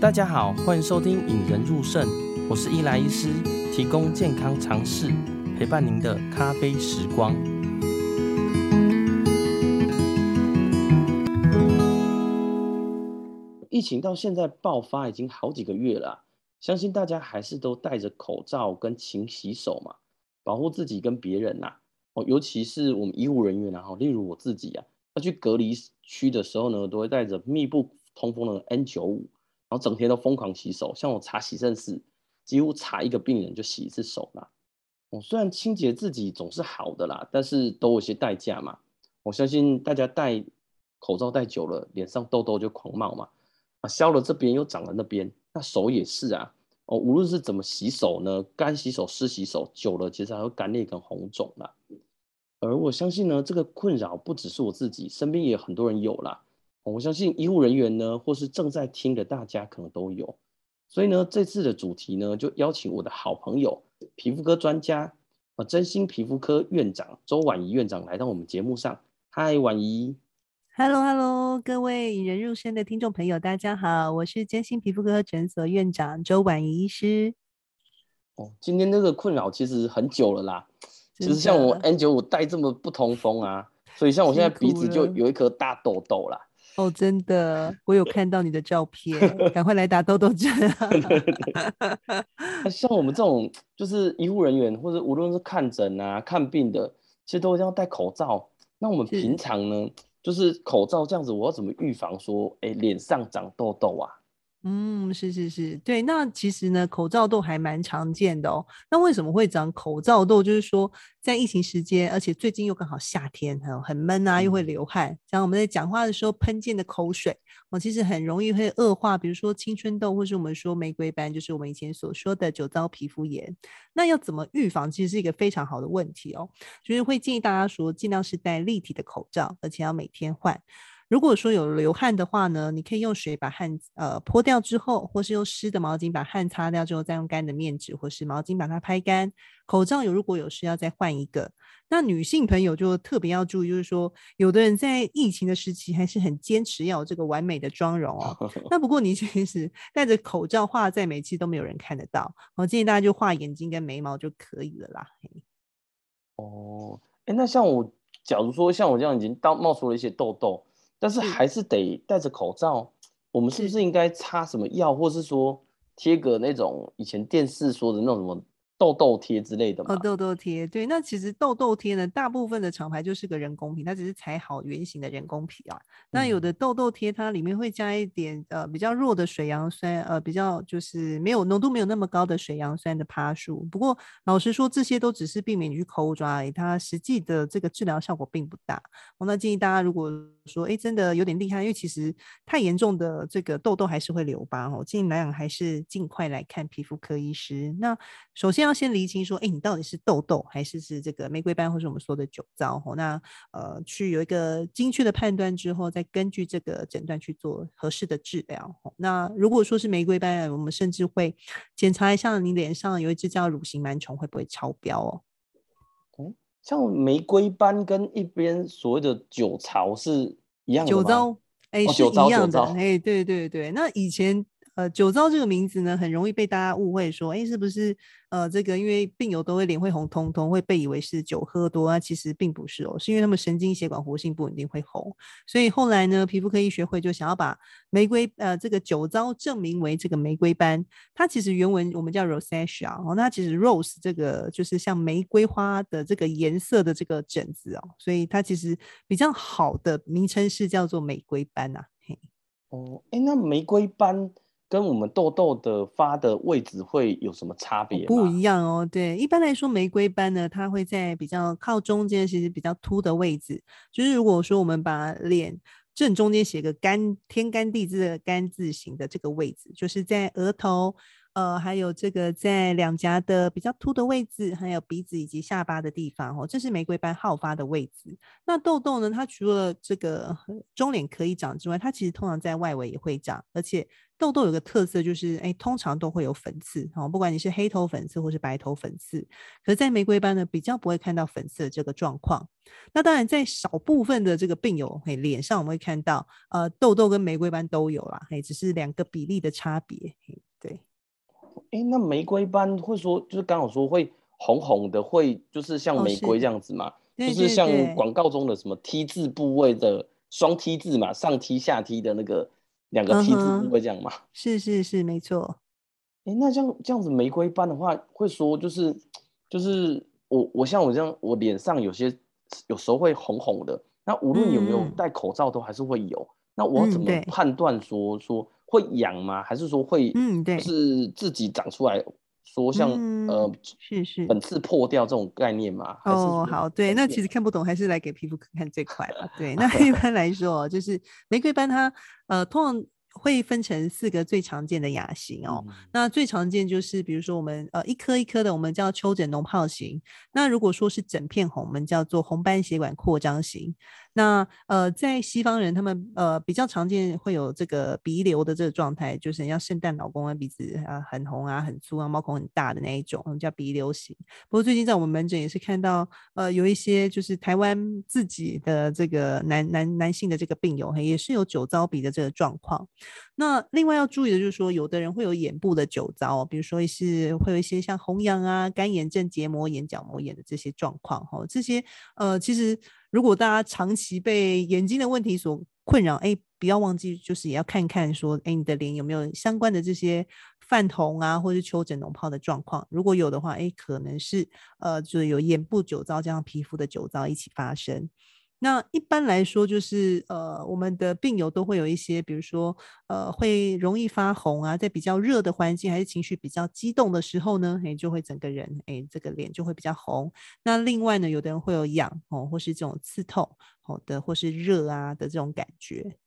大家好，欢迎收听《引人入胜》，我是伊莱医师，提供健康常识，陪伴您的咖啡时光。疫情到现在爆发已经好几个月了，相信大家还是都戴着口罩跟勤洗手嘛，保护自己跟别人呐。哦，尤其是我们医护人员啊，例如我自己啊，要去隔离区的时候呢，都会带着密不通风的 N95。然后整天都疯狂洗手，像我查洗肾室，几乎查一个病人就洗一次手啦。我，虽然清洁自己总是好的啦，但是都有些代价嘛。我相信大家戴口罩戴久了，脸上痘痘就狂冒嘛。啊，消了这边又长了那边，那手也是啊。哦，无论是怎么洗手呢，干洗手、湿洗手，久了其实还会干裂跟红肿啦。而我相信呢，这个困扰不只是我自己，身边也有很多人有啦。我相信医护人员呢，或是正在听的大家可能都有，所以呢，这次的主题呢，就邀请我的好朋友皮肤科专家，啊，真心皮肤科院长周婉仪院长来到我们节目上。嗨，婉仪。Hello Hello，各位引人入胜的听众朋友，大家好，我是真心皮肤科诊所院长周婉仪医师。哦，今天这个困扰其实很久了啦，其实像我 N 九五戴这么不通风啊，所以像我现在鼻子就有一颗大痘痘啦。哦，真的，我有看到你的照片，赶快来打痘痘针啊！像我们这种就是医护人员，或者无论是看诊啊、看病的，其实都一定要戴口罩。那我们平常呢，是就是口罩这样子，我要怎么预防说，哎，脸上长痘痘啊？嗯，是是是，对，那其实呢，口罩痘还蛮常见的哦。那为什么会长口罩痘？就是说，在疫情时间，而且最近又刚好夏天，很很闷啊，又会流汗，像我们在讲话的时候喷溅的口水，哦，其实很容易会恶化，比如说青春痘，或是我们说玫瑰斑，就是我们以前所说的酒糟皮肤炎。那要怎么预防？其实是一个非常好的问题哦。就是会建议大家说，尽量是戴立体的口罩，而且要每天换。如果说有流汗的话呢，你可以用水把汗呃泼掉之后，或是用湿的毛巾把汗擦掉之后，再用干的面纸或是毛巾把它拍干。口罩有如果有需要再换一个。那女性朋友就特别要注意，就是说有的人在疫情的时期还是很坚持要有这个完美的妆容哦。那不过你 其实戴着口罩画再美，其实都没有人看得到。我建议大家就画眼睛跟眉毛就可以了啦。哦，哎，那像我，假如说像我这样已经到冒出了一些痘痘。但是还是得戴着口罩，我们是不是应该擦什么药，或是说贴个那种以前电视说的那种什么？痘痘贴之类的吗？哦，痘痘贴，对，那其实痘痘贴呢，大部分的厂牌就是个人工皮，它只是裁好圆形的人工皮啊。那有的痘痘贴，它里面会加一点呃比较弱的水杨酸，呃比较就是没有浓度没有那么高的水杨酸的趴数。不过老实说，这些都只是避免你去抠抓而已，它实际的这个治疗效果并不大。我那建议大家，如果说哎真的有点厉害，因为其实太严重的这个痘痘还是会留疤哦，建议来讲还是尽快来看皮肤科医师。那首先。要先厘清说，哎，你到底是痘痘还是是这个玫瑰斑，或是我们说的酒糟？吼那呃，去有一个精确的判断之后，再根据这个诊断去做合适的治疗。那如果说是玫瑰斑，我们甚至会检查一下你脸上有一只叫乳型螨虫会不会超标哦。嗯，像玫瑰斑跟一边所谓的酒糟是一样的吗？酒糟，哎，是一样的。哎，对对对，那以前。呃，酒糟这个名字呢，很容易被大家误会说，哎，是不是呃，这个因为病友都会脸会红彤彤，会被以为是酒喝多啊？其实并不是哦，是因为他们神经血管活性不稳定会红。所以后来呢，皮肤科医学会就想要把玫瑰呃这个酒糟证明为这个玫瑰斑，它其实原文我们叫 rosacea 哦，那其实 rose 这个就是像玫瑰花的这个颜色的这个疹子哦，所以它其实比较好的名称是叫做玫瑰斑呐、嘿，哦，哎，那玫瑰斑。跟我们痘痘的发的位置会有什么差别吗？不一样哦，对，一般来说玫瑰斑呢，它会在比较靠中间，其实比较凸的位置。就是如果说我们把脸正中间写个干天干地支的干字形的这个位置，就是在额头。呃，还有这个在两颊的比较凸的位置，还有鼻子以及下巴的地方哦，这是玫瑰斑好发的位置。那痘痘呢？它除了这个中脸可以长之外，它其实通常在外围也会长，而且痘痘有个特色就是，哎，通常都会有粉刺哦，不管你是黑头粉刺或是白头粉刺，可是在玫瑰斑呢，比较不会看到粉刺的这个状况。那当然，在少部分的这个病友，嘿，脸上我们会看到，呃，痘痘跟玫瑰斑都有啦，嘿，只是两个比例的差别，嘿，对。哎，那玫瑰斑会说，就是刚好说会红红的，会就是像玫瑰这样子嘛？就是像广告中的什么 T 字部位的双 T 字嘛，上 T 下 T 的那个两个 T 字部位这样嘛？是是是，没错。哎，那像这样子玫瑰斑的话，会说就是就是我我像我这样，我脸上有些有时候会红红的，那无论有没有戴口罩都还是会有。嗯、那我要怎么判断说、嗯、说会痒吗？还是说会嗯对，是自己长出来？说像、嗯、呃是是粉刺破掉这种概念嘛？哦，好，对，那其实看不懂，还是来给皮肤科看最快吧。对，那一般来说，就是玫瑰斑它呃通常会分成四个最常见的亚型哦。嗯、那最常见就是比如说我们呃一颗一颗的，我们叫丘疹脓疱型。那如果说是整片红，我们叫做红斑血管扩张型。那呃，在西方人他们呃比较常见会有这个鼻瘤的这个状态，就是像圣诞老公啊鼻子啊很红啊很粗啊毛孔很大的那一种，我们叫鼻瘤型。不过最近在我们门诊也是看到呃有一些就是台湾自己的这个男男男性的这个病友也是有酒糟鼻的这个状况。那另外要注意的就是说，有的人会有眼部的酒糟，比如说是会有一些像红痒啊、干眼症、结膜炎、角膜炎的这些状况哈，这些呃其实。如果大家长期被眼睛的问题所困扰，哎，不要忘记，就是也要看看说，哎，你的脸有没有相关的这些泛红啊，或者是丘疹脓泡的状况。如果有的话，哎，可能是呃，就是有眼部酒糟加上皮肤的酒糟一起发生。那一般来说，就是呃，我们的病友都会有一些，比如说呃，会容易发红啊，在比较热的环境，还是情绪比较激动的时候呢，哎，就会整个人哎，这个脸就会比较红。那另外呢，有的人会有痒哦，或是这种刺痛好的，或是热啊的这种感觉。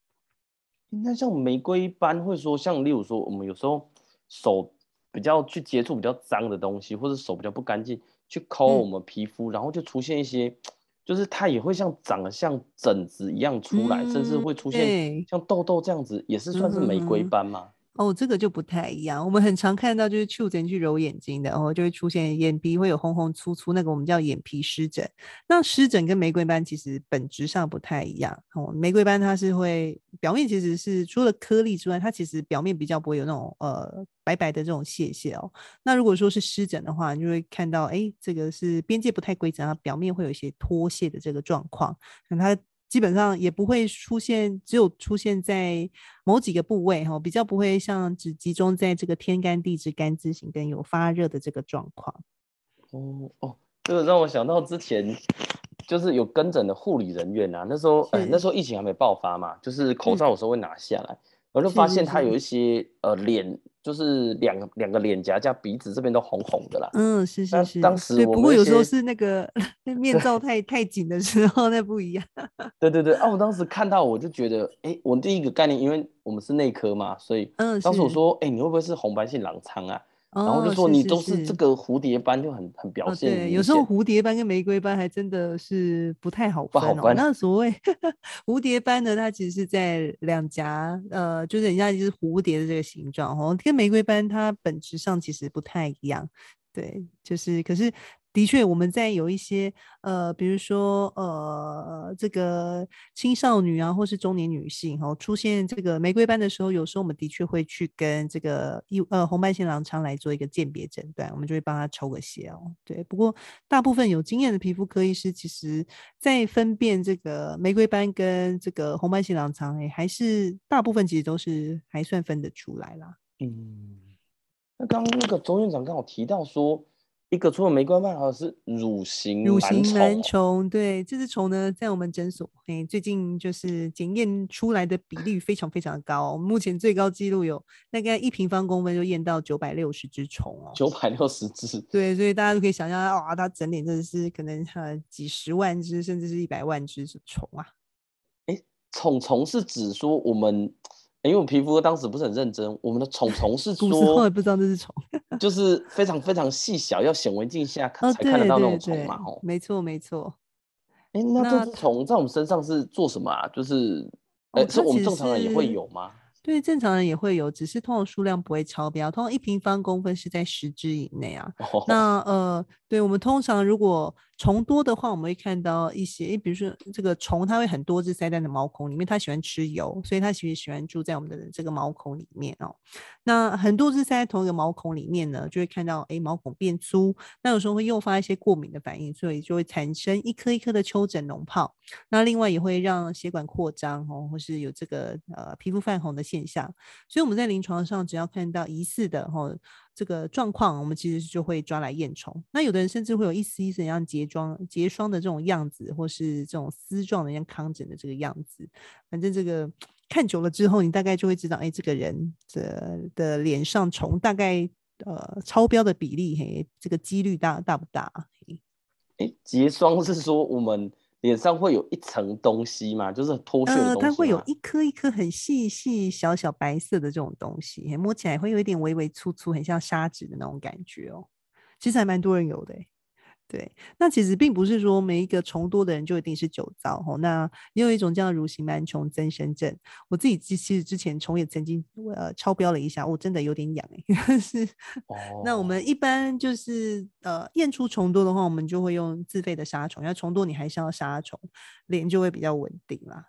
那像玫瑰斑，会说像例如说，我们有时候手比较去接触比较脏的东西，或者手比较不干净，去抠我们皮肤，嗯、然后就出现一些。就是它也会像长得像疹子一样出来，嗯、甚至会出现像痘痘这样子，也是算是玫瑰斑吗？嗯哦，这个就不太一样。我们很常看到就是丘疹去揉眼睛的，然后就会出现眼皮会有红红粗粗，那个我们叫眼皮湿疹。那湿疹跟玫瑰斑其实本质上不太一样。哦，玫瑰斑它是会表面其实是除了颗粒之外，它其实表面比较不会有那种呃白白的这种屑屑哦。那如果说是湿疹的话，你就会看到哎，这个是边界不太规则，它表面会有一些脱屑的这个状况，那它。基本上也不会出现，只有出现在某几个部位哈，比较不会像只集中在这个天干地支干支型跟有发热的这个状况。哦哦，这个让我想到之前就是有跟诊的护理人员啊，那时候、呃、那时候疫情还没爆发嘛，就是口罩有时候会拿下来，我就发现他有一些呃脸。就是两个两个脸颊加鼻子这边都红红的啦。嗯，是是是。当时我不过有时候是那个 面罩太太紧的时候，那不一样。对对对啊！我当时看到我就觉得，哎、欸，我第一个概念，因为我们是内科嘛，所以嗯当时我说，哎、欸，你会不会是红斑性狼疮啊？然后就说你都是这个蝴蝶斑，就很很表现、哦。对，有时候蝴蝶斑跟玫瑰斑还真的是不太好分哦。不好分。那所谓 蝴蝶斑呢，它其实是在两颊，呃，就是人家就是蝴蝶的这个形状哦。跟玫瑰斑它本质上其实不太一样。对，就是可是。的确，我们在有一些呃，比如说呃，这个青少女啊，或是中年女性哈、哦，出现这个玫瑰斑的时候，有时候我们的确会去跟这个一呃红斑性狼疮来做一个鉴别诊断，我们就会帮他抽个血哦。对，不过大部分有经验的皮肤科医师，其实在分辨这个玫瑰斑跟这个红斑性狼疮，哎，还是大部分其实都是还算分得出来啦。嗯，那刚刚那个周院长刚好提到说。一个除了玫瑰斑，好像是乳型乳型螨虫，对，这只虫呢，在我们诊所，哎，最近就是检验出来的比例非常非常高，目前最高纪录有大概一平方公分就验到九百六十只虫哦，九百六十只，对，所以大家都可以想象，哇，它整脸真的是可能呃几十万只，甚至是一百万只虫啊。哎，虫虫是指说我们。因为我皮肤当时不是很认真，我们的虫虫是说，我也不知道这是虫，就是非常非常细小，要显微镜下才看得到那种虫嘛。哦，没错没错。那这只虫在我们身上是做什么啊？就是，哎、欸，是我们正常人也会有吗？对，正常人也会有，只是通常数量不会超标，通常一平方公分是在十只以内啊。Oh. 那呃，对我们通常如果虫多的话，我们会看到一些，诶，比如说这个虫，它会很多只塞在的毛孔里面，它喜欢吃油，所以它其实喜欢住在我们的这个毛孔里面哦。那很多只塞在同一个毛孔里面呢，就会看到，诶，毛孔变粗，那有时候会诱发一些过敏的反应，所以就会产生一颗一颗的丘疹脓泡。那另外也会让血管扩张哦，或是有这个呃皮肤泛红的现象。所以我们在临床上只要看到疑似的哦。这个状况，我们其实就会抓来验虫。那有的人甚至会有一丝一丝像结霜、结霜的这种样子，或是这种丝状的像糠疹的这个样子。反正这个看久了之后，你大概就会知道，哎，这个人的的脸上虫大概呃超标的比例，嘿，这个几率大大不大？哎，结霜是说我们。脸上会有一层东西嘛？就是脱屑的东西？呃，它会有一颗一颗很细细小小白色的这种东西，摸起来会有一点微微粗粗，很像砂纸的那种感觉哦。其实还蛮多人有的。对，那其实并不是说每一个虫多的人就一定是酒糟吼。那也有一种叫乳形螨虫增生症，我自己其实之前虫也曾经呃超标了一下，我真的有点痒哎。是哦。那我们一般就是呃验出虫多的话，我们就会用自费的杀虫，因为虫多你还是要杀虫，脸就会比较稳定啦。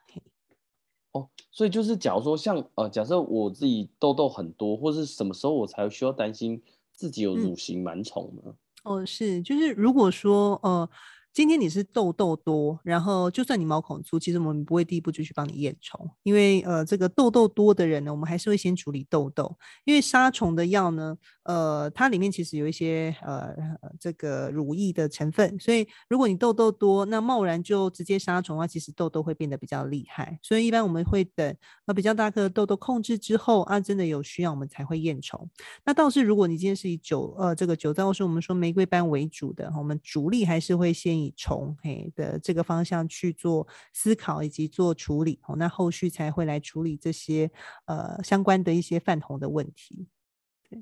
哦，所以就是假如说像呃假设我自己痘痘很多，或是什么时候我才需要担心自己有乳形螨虫呢？嗯哦，是，就是如果说，呃。今天你是痘痘多，然后就算你毛孔粗，其实我们不会第一步就去帮你验虫，因为呃这个痘痘多的人呢，我们还是会先处理痘痘，因为杀虫的药呢，呃它里面其实有一些呃这个乳液的成分，所以如果你痘痘多，那贸然就直接杀虫的话，其实痘痘会变得比较厉害，所以一般我们会等呃比较大颗的痘痘控制之后啊，真的有需要我们才会验虫。那倒是如果你今天是以酒呃这个酒糟或是我们说玫瑰斑为主的，我们主力还是会先。以虫嘿的这个方向去做思考以及做处理哦，那后续才会来处理这些呃相关的一些泛红的问题。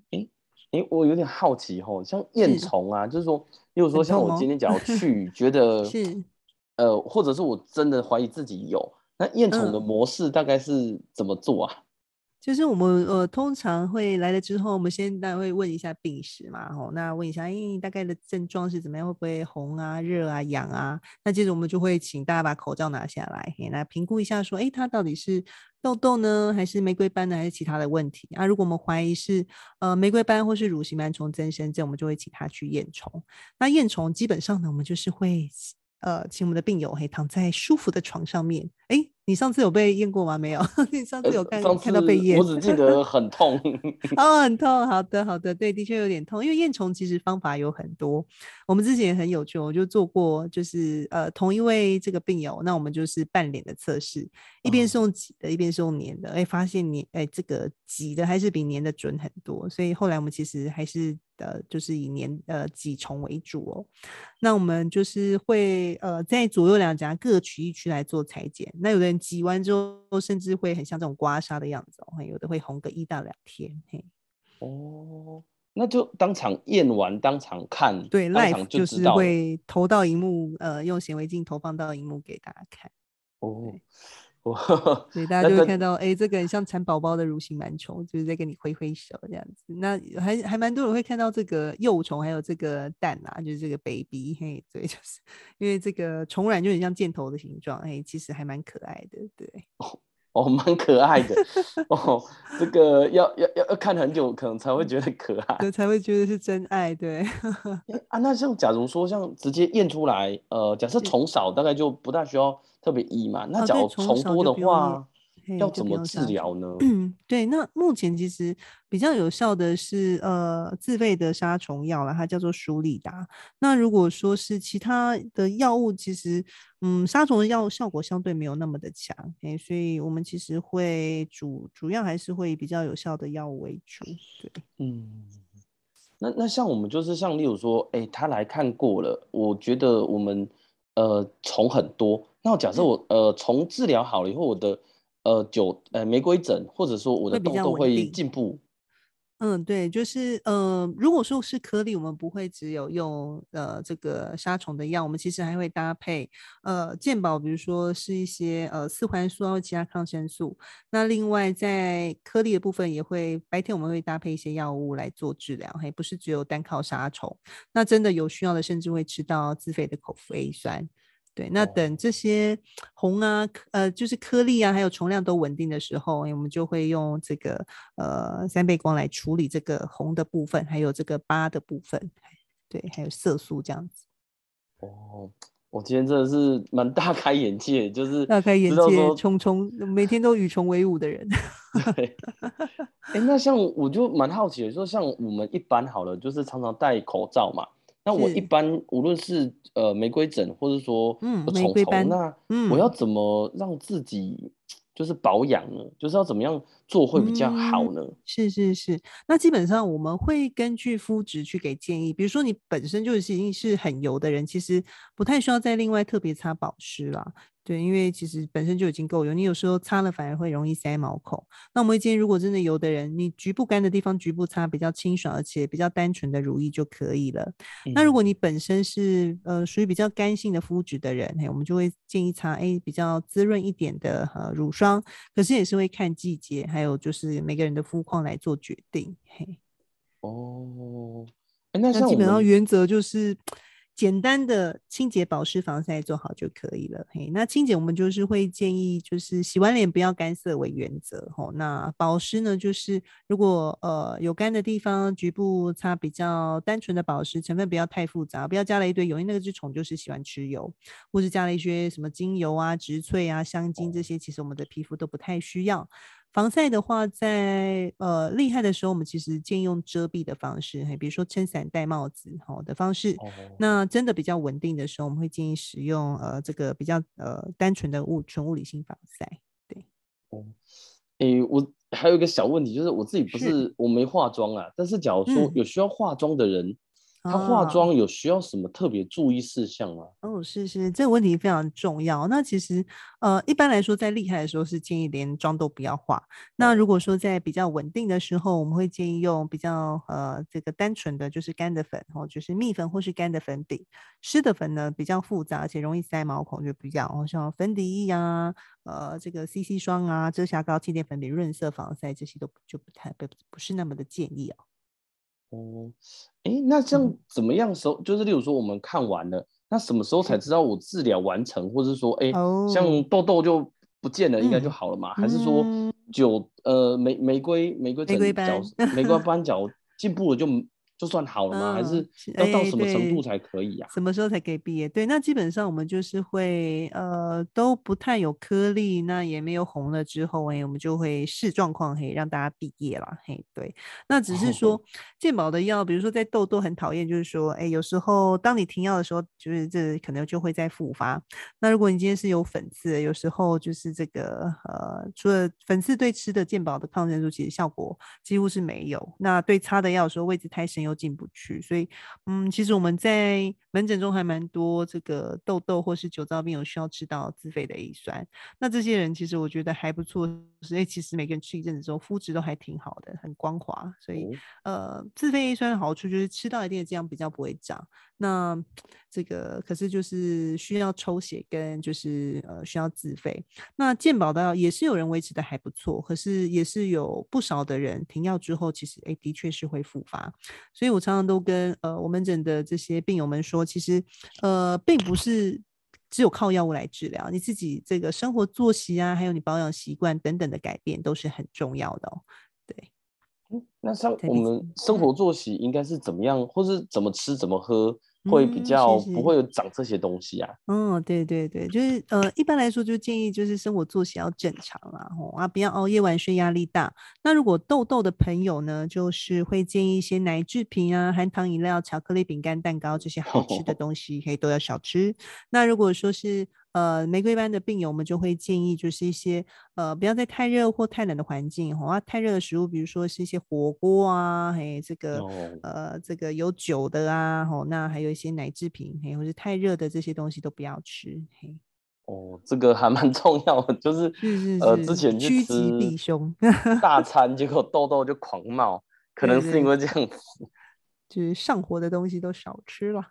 对，哎哎，我有点好奇吼，像厌虫啊，就是说，例如说像我今天假如 去觉得是。呃，或者是我真的怀疑自己有，那厌虫的模式大概是怎么做啊？就是我们呃通常会来了之后，我们先大概会问一下病史嘛，吼，那问一下，哎，大概的症状是怎么样？会不会红啊、热啊、痒啊？那接着我们就会请大家把口罩拿下来，来评估一下，说，哎，他到底是痘痘呢，还是玫瑰斑呢，还是其他的问题？啊，如果我们怀疑是呃玫瑰斑或是乳型螨虫增生症，我们就会请他去验虫。那验虫基本上呢，我们就是会呃请我们的病友嘿躺在舒服的床上面，哎。你上次有被验过吗？没有，你上次有看、呃、看到被验？我只记得很痛。哦，很痛。好的，好的，对，的确有点痛。因为验虫其实方法有很多，我们之前也很有趣，我就做过，就是呃，同一位这个病友，那我们就是半脸的测试，一边是用挤的，一边是用粘的，哎、嗯，发现粘，哎，这个挤的还是比粘的准很多，所以后来我们其实还是呃，就是以年呃挤虫为主哦。那我们就是会呃在左右两颊各取一区来做裁剪，那有的人。挤完之后，甚至会很像这种刮痧的样子哦，有的会红个一到两天。嘿，哦，那就当场验完，当场看，对，live 就是会投到荧幕，呃，用显微镜投放到荧幕给大家看。哦。所以 大家就会看到，哎、欸，这个很像蚕宝宝的乳型螨虫，就是在跟你挥挥手这样子。那还还蛮多人会看到这个幼虫，还有这个蛋啊，就是这个 baby，嘿，对，就是因为这个虫卵就很像箭头的形状，哎，其实还蛮可爱的，对。哦，蛮可爱的哦，这个要要要要看很久，可能才会觉得可爱，对，才会觉得是真爱，对。啊，那像假如说像直接验出来，呃，假设虫少，大概就不大需要特别医嘛。那假如虫多的话。要怎么治疗呢？嗯，对，那目前其实比较有效的是呃自费的杀虫药了，它叫做舒利达。那如果说是其他的药物，其实嗯杀虫的药效果相对没有那么的强，哎，所以我们其实会主主要还是会以比较有效的药物为主。对，嗯，那那像我们就是像例如说，哎，他来看过了，我觉得我们呃虫很多，那假设我呃从治疗好了以后，我的呃，酒呃玫瑰疹，或者说我的痘痘会进步。嗯，对，就是呃，如果说是颗粒，我们不会只有用呃这个杀虫的药，我们其实还会搭配呃健保，比如说是一些呃四环素或其他抗生素。那另外在颗粒的部分，也会白天我们会搭配一些药物来做治疗，嘿不是只有单靠杀虫。那真的有需要的，甚至会吃到自费的口服 A 酸。对，那等这些红啊，呃，就是颗粒啊，还有虫量都稳定的时候，我们就会用这个呃三倍光来处理这个红的部分，还有这个疤的部分，对，还有色素这样子。哦，我今天真的是蛮大开眼界，就是大开眼界，虫虫每天都与虫为伍的人。对，哎、欸，那像我就蛮好奇的，说像我们一般好了，就是常常戴口罩嘛。那我一般无论是呃玫瑰疹，或者说嗯虫虫，那我要怎么让自己 就是保养呢？就是要怎么样做会比较好呢？嗯、是是是，那基本上我们会根据肤质去给建议。比如说你本身就是已经是很油的人，其实不太需要再另外特别擦保湿啦。对，因为其实本身就已经够油，你有时候擦了反而会容易塞毛孔。那我们会建议，如果真的油的人，你局部干的地方局部擦，比较清爽而且比较单纯的乳液就可以了。嗯、那如果你本身是呃属于比较干性的肤质的人，嘿，我们就会建议擦哎比较滋润一点的呃乳霜。可是也是会看季节，还有就是每个人的肤况来做决定。嘿，哦，那基本上原则就是。简单的清洁、保湿、防晒做好就可以了。嘿，那清洁我们就是会建议，就是洗完脸不要干涩为原则。吼，那保湿呢，就是如果呃有干的地方，局部擦比较单纯的保湿，成分不要太复杂，不要加了一堆油，因为那个只虫就是喜欢吃油，或是加了一些什么精油啊、植萃啊、香精这些，其实我们的皮肤都不太需要。防晒的话在，在呃厉害的时候，我们其实建议用遮蔽的方式，嘿比如说撑伞、戴帽子好的方式。哦、那真的比较稳定的时候，我们会建议使用呃这个比较呃单纯的物纯物理性防晒。对，哦，诶、欸，我还有一个小问题，就是我自己不是，是我没化妆啊，但是假如说有需要化妆的人。嗯他化妆有需要什么特别注意事项吗？哦，是是，这个问题非常重要。那其实，呃，一般来说，在厉害的时候是建议连妆都不要化。那如果说在比较稳定的时候，我们会建议用比较呃这个单纯的就是干的粉，或就是蜜粉或是干的粉饼。湿的粉呢比较复杂，而且容易塞毛孔，就比较像粉底液啊，呃这个 CC 霜啊、遮瑕膏、气垫粉饼、润色防晒这些都就不太不不是那么的建议哦。哦，哎，那像怎么样时候，嗯、就是例如说我们看完了，那什么时候才知道我治疗完成，或者说，哎，像痘痘就不见了，应该就好了嘛？嗯、还是说九呃玫玫瑰玫瑰玫瑰斑玫瑰斑角进步了就？就算好了吗？还是要到什么程度才可以啊？什么时候才可以毕业？对，那基本上我们就是会呃都不太有颗粒，那也没有红了之后，哎，我们就会视状况嘿让大家毕业了嘿。对，那只是说健保的药，比如说在痘痘很讨厌，就是说哎有时候当你停药的时候，就是这可能就会再复发。那如果你今天是有粉刺，有时候就是这个呃除了粉刺对吃的健保的抗生素其实效果几乎是没有，那对擦的药有时候位置太深又进不去，所以，嗯，其实我们在门诊中还蛮多这个痘痘或是酒糟病有需要吃到自费的 A 酸。那这些人其实我觉得还不错，所以其实每个人吃一阵子之后肤质都还挺好的，很光滑。所以，呃，自费 A 酸的好处就是吃到一定的剂量比较不会长。那这个可是就是需要抽血跟就是呃需要自费。那健保的药也是有人维持的还不错，可是也是有不少的人停药之后，其实哎的确是会复发。所以我常常都跟呃我门诊的这些病友们说，其实呃并不是只有靠药物来治疗，你自己这个生活作息啊，还有你保养习惯等等的改变都是很重要的哦。对，那像我们生活作息应该是怎么样，或是怎么吃怎么喝？会比较不会有长这些东西啊。嗯，哦、对对对，就是呃，一般来说就建议就是生活作息要正常啦，吼啊，不要熬夜晚睡，压力大。那如果痘痘的朋友呢，就是会建议一些奶制品啊、含糖饮料、巧克力、饼干、蛋糕这些好吃的 东西，可以都要少吃。那如果说是呃，玫瑰斑的病友，我们就会建议，就是一些呃，不要在太热或太冷的环境，哈、啊，太热的食物，比如说是一些火锅啊，嘿，这个、oh. 呃，这个有酒的啊，吼，那还有一些奶制品，嘿，或是太热的这些东西都不要吃，嘿。哦，这个还蛮 重要的，就是呃，之前去吃大 餐，结果痘痘就狂冒。可能是因为这样子，就是上火的东西都少吃了。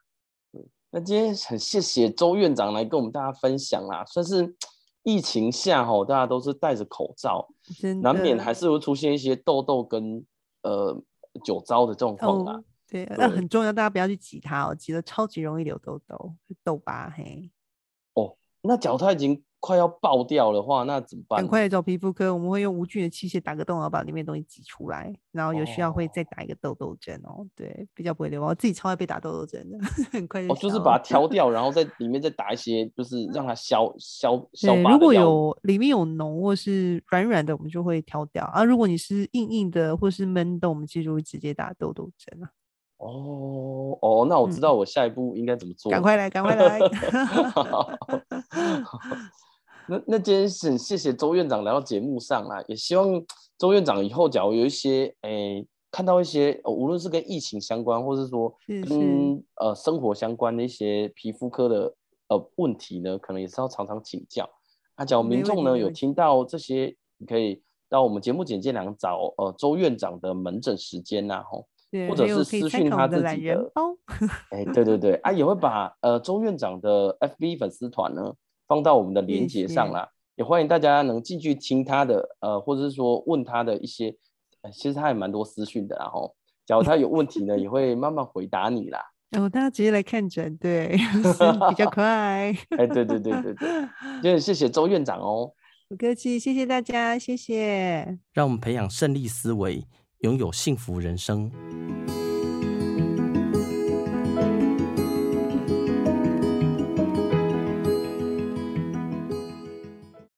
那今天很谢谢周院长来跟我们大家分享啦，算是疫情下吼，大家都是戴着口罩，难免还是会出现一些痘痘跟呃酒糟的状况啦。对，那很重要，大家不要去挤它哦，挤了超级容易留痘痘、痘疤嘿。哦，那假如它已经快要爆掉的话，那怎么办？赶快来找皮肤科，我们会用无菌的器械打个洞，然后把里面东西挤出来，然后有需要会再打一个痘痘针哦。对，比较不会留。我自己超爱被打痘痘针的，很快就。哦，就是把它挑掉，然后在 里面再打一些，就是让它消消消疤。如果有里面有脓或是软软的，我们就会挑掉啊。如果你是硬硬的或是闷的，我们其实会直接打痘痘针啊。哦哦，那我知道我下一步应该怎么做。赶、嗯、快来，赶快来。那那今天很谢谢周院长来到节目上啊，也希望周院长以后假如有一些诶、欸、看到一些、呃、无论是跟疫情相关，或是说跟呃生活相关的一些皮肤科的呃问题呢，可能也是要常常请教。那假如民众呢有听到这些，你可以到我们节目简介栏找呃周院长的门诊时间呐，吼，或者是私讯他自己的。哎、欸，对对对，啊，也会把呃周院长的 FB 粉丝团呢。放到我们的连接上啦，也欢迎大家能进去听他的，呃，或者是说问他的一些，其实他也蛮多私讯的，然后，假如他有问题呢，也会慢慢回答你啦。哦，大家直接来看诊，对，比较快。哎，对对对对对，就谢谢周院长哦。不客气，谢谢大家，谢谢。让我们培养胜利思维，拥有幸福人生。